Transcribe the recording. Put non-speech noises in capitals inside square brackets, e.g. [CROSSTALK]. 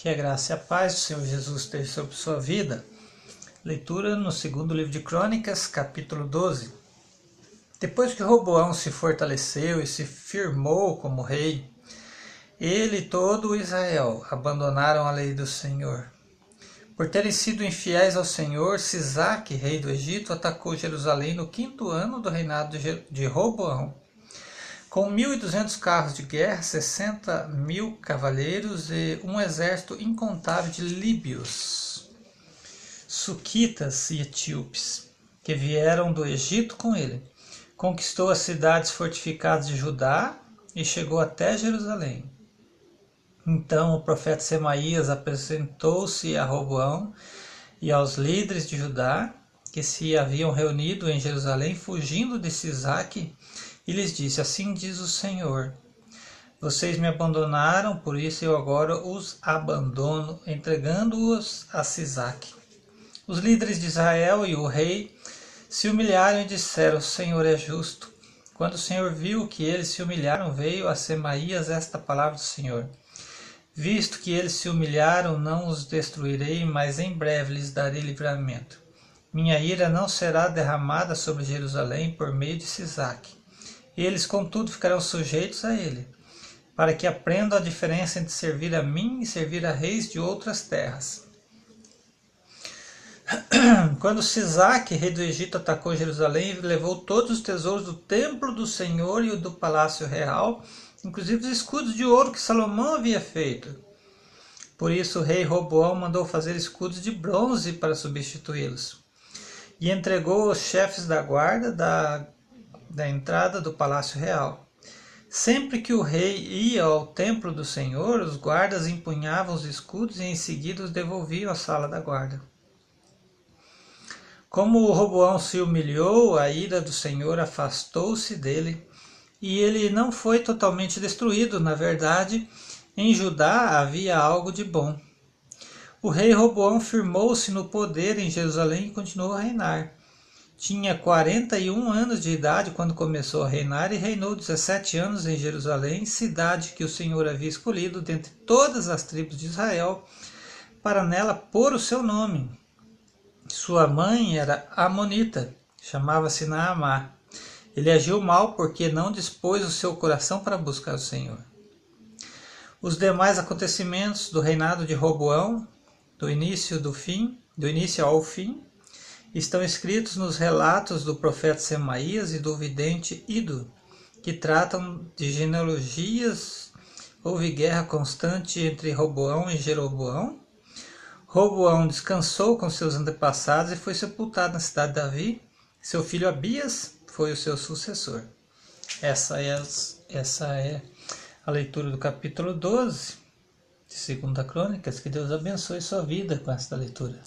Que a graça e a paz do Senhor Jesus esteja sobre sua vida. Leitura no segundo livro de Crônicas, capítulo 12. Depois que Roboão se fortaleceu e se firmou como rei, ele e todo Israel abandonaram a lei do Senhor. Por terem sido infiéis ao Senhor, Sisaque, rei do Egito, atacou Jerusalém no quinto ano do reinado de Roboão com 1.200 carros de guerra, 60 mil cavaleiros e um exército incontável de líbios, suquitas e etíopes, que vieram do Egito com ele. Conquistou as cidades fortificadas de Judá e chegou até Jerusalém. Então o profeta Semaías apresentou-se a Roboão e aos líderes de Judá que se haviam reunido em Jerusalém, fugindo de Sisaque e lhes disse: Assim diz o Senhor: Vocês me abandonaram, por isso eu agora os abandono, entregando-os a Sisaque. Os líderes de Israel e o rei se humilharam e disseram: O Senhor é justo. Quando o Senhor viu que eles se humilharam, veio a Semaías esta palavra do Senhor. Visto que eles se humilharam, não os destruirei, mas em breve lhes darei livramento. Minha ira não será derramada sobre Jerusalém por meio de Sisaque eles, contudo, ficarão sujeitos a ele, para que aprendam a diferença entre servir a mim e servir a reis de outras terras. [CLEARS THROAT] Quando Sisaque, rei do Egito, atacou Jerusalém e levou todos os tesouros do templo do Senhor e do palácio real, inclusive os escudos de ouro que Salomão havia feito. Por isso o rei Roboão mandou fazer escudos de bronze para substituí-los. E entregou os chefes da guarda da da entrada do palácio real. Sempre que o rei ia ao templo do Senhor, os guardas empunhavam os escudos e em seguida os devolviam à sala da guarda. Como o Roboão se humilhou, a ira do Senhor afastou-se dele, e ele não foi totalmente destruído. Na verdade, em Judá havia algo de bom. O rei Roboão firmou-se no poder em Jerusalém e continuou a reinar. Tinha 41 anos de idade quando começou a reinar e reinou 17 anos em Jerusalém, cidade que o Senhor havia escolhido dentre todas as tribos de Israel, para nela pôr o seu nome. Sua mãe era Amonita, chamava-se Naamá. Ele agiu mal porque não dispôs o seu coração para buscar o Senhor. Os demais acontecimentos do reinado de Roboão, do início do fim, do início ao fim, estão escritos nos relatos do profeta Semaías e do vidente Ido, que tratam de genealogias. Houve guerra constante entre Roboão e Jeroboão. Roboão descansou com seus antepassados e foi sepultado na cidade de Davi. Seu filho Abias foi o seu sucessor. Essa é, essa é a leitura do capítulo 12 de 2 Crônicas. Que Deus abençoe sua vida com esta leitura.